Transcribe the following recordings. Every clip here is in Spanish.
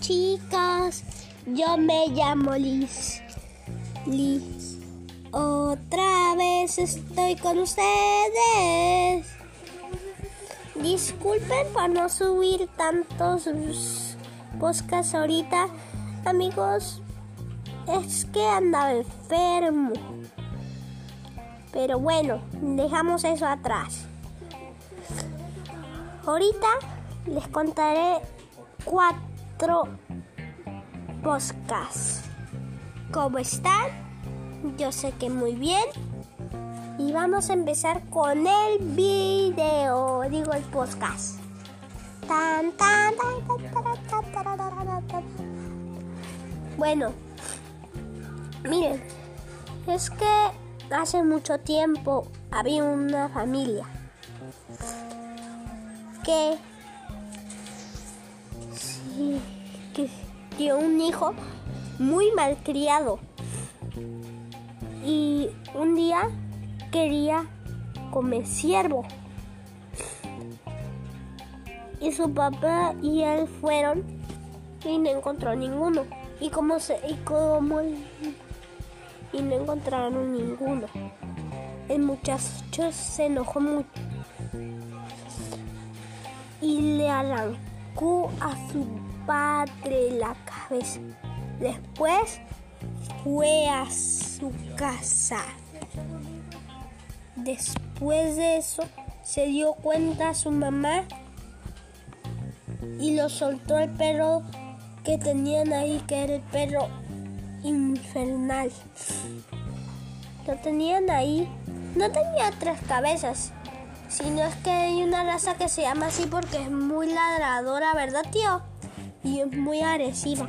chicos, yo me llamo Liz. Liz. Otra vez estoy con ustedes. Disculpen por no subir tantos podcasts ahorita, amigos. Es que andaba enfermo. Pero bueno, dejamos eso atrás. Ahorita les contaré cuatro podcasts. ¿Cómo están? Yo sé que muy bien. Y vamos a empezar con el video, digo el podcast. Tan, tan, bueno, miren, es que hace mucho tiempo había una familia que, que dio un hijo muy malcriado. Y un día quería comer ciervo. Y su papá y él fueron y no encontró ninguno. Y como se y como y no encontraron ninguno. El muchacho se enojó mucho y le arrancó a su padre la cabeza. Después fue a su casa. Después de eso se dio cuenta su mamá y lo soltó el perro que tenían ahí, que era el perro infernal. Lo tenían ahí. No tenía tres cabezas, sino es que hay una raza que se llama así porque es muy ladradora, ¿verdad, tío? Y es muy agresiva.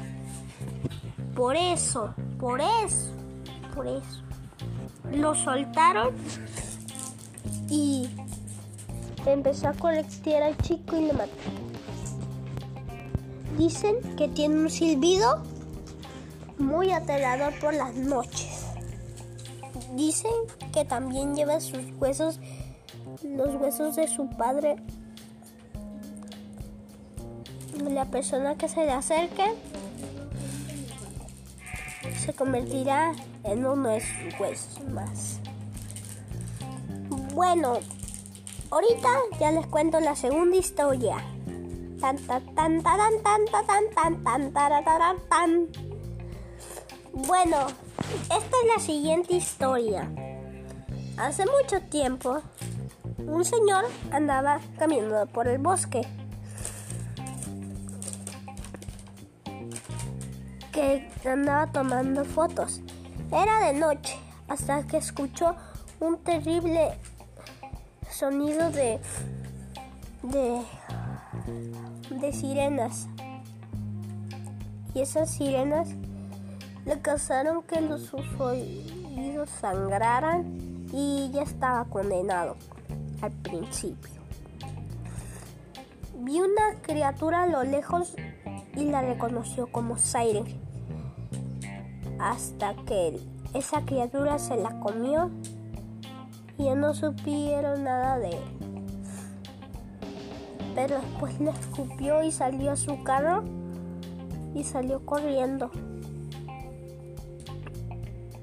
Por eso, por eso, por eso. Lo soltaron y empezó a colectar al chico y le mató. Dicen que tiene un silbido muy aterrador por las noches. Dicen que también lleva sus huesos los huesos de su padre. La persona que se le acerque se convertirá en uno de sus huesos más. Bueno, ahorita ya les cuento la segunda historia. Tan tan tan tan tan Bueno, esta es la siguiente historia. Hace mucho tiempo un señor andaba caminando por el bosque. Que andaba tomando fotos. Era de noche hasta que escuchó un terrible sonido de de de sirenas. Y esas sirenas le causaron que los oídos sangraran y ya estaba condenado al principio. Vi una criatura a lo lejos y la reconoció como Siren. Hasta que esa criatura se la comió y ya no supieron nada de él. Pero después le escupió y salió a su carro y salió corriendo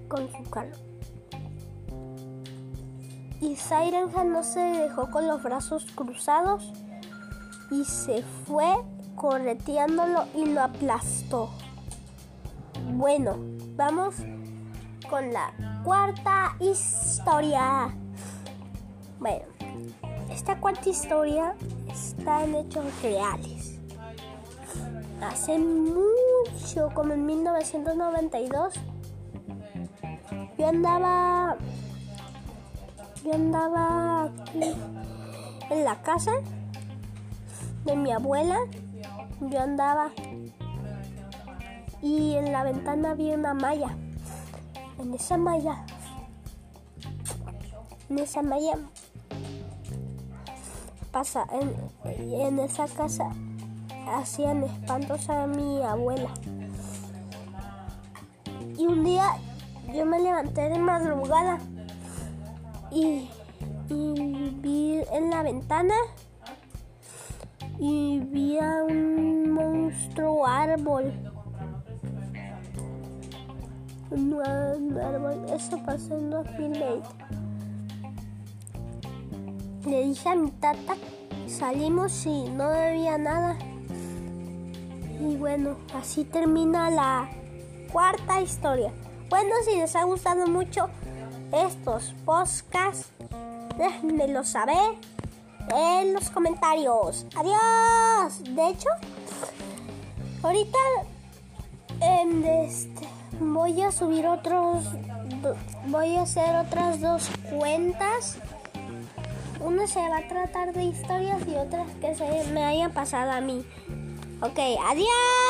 con su carro. Y Sirenja no se dejó con los brazos cruzados y se fue correteándolo y lo aplastó. Bueno, vamos con la cuarta historia. Bueno, esta cuarta historia está en hechos reales. Hace mucho, como en 1992, yo andaba yo andaba en la casa de mi abuela. Yo andaba y en la ventana había una malla. En esa malla, en esa malla pasa, en, en esa casa hacían espantos a mi abuela. Y un día yo me levanté de madrugada y, vi en la ventana y vi a un monstruo árbol. Árbol, eso pasó en 2020. Le dije a mi tata, salimos y no había nada. Y bueno, así termina la cuarta historia. Bueno, si les ha gustado mucho estos podcasts, déjenmelo saber en los comentarios. Adiós. De hecho, ahorita este, voy a subir otros, voy a hacer otras dos cuentas. Una se va a tratar de historias y otras que se me hayan pasado a mí. Ok, adiós.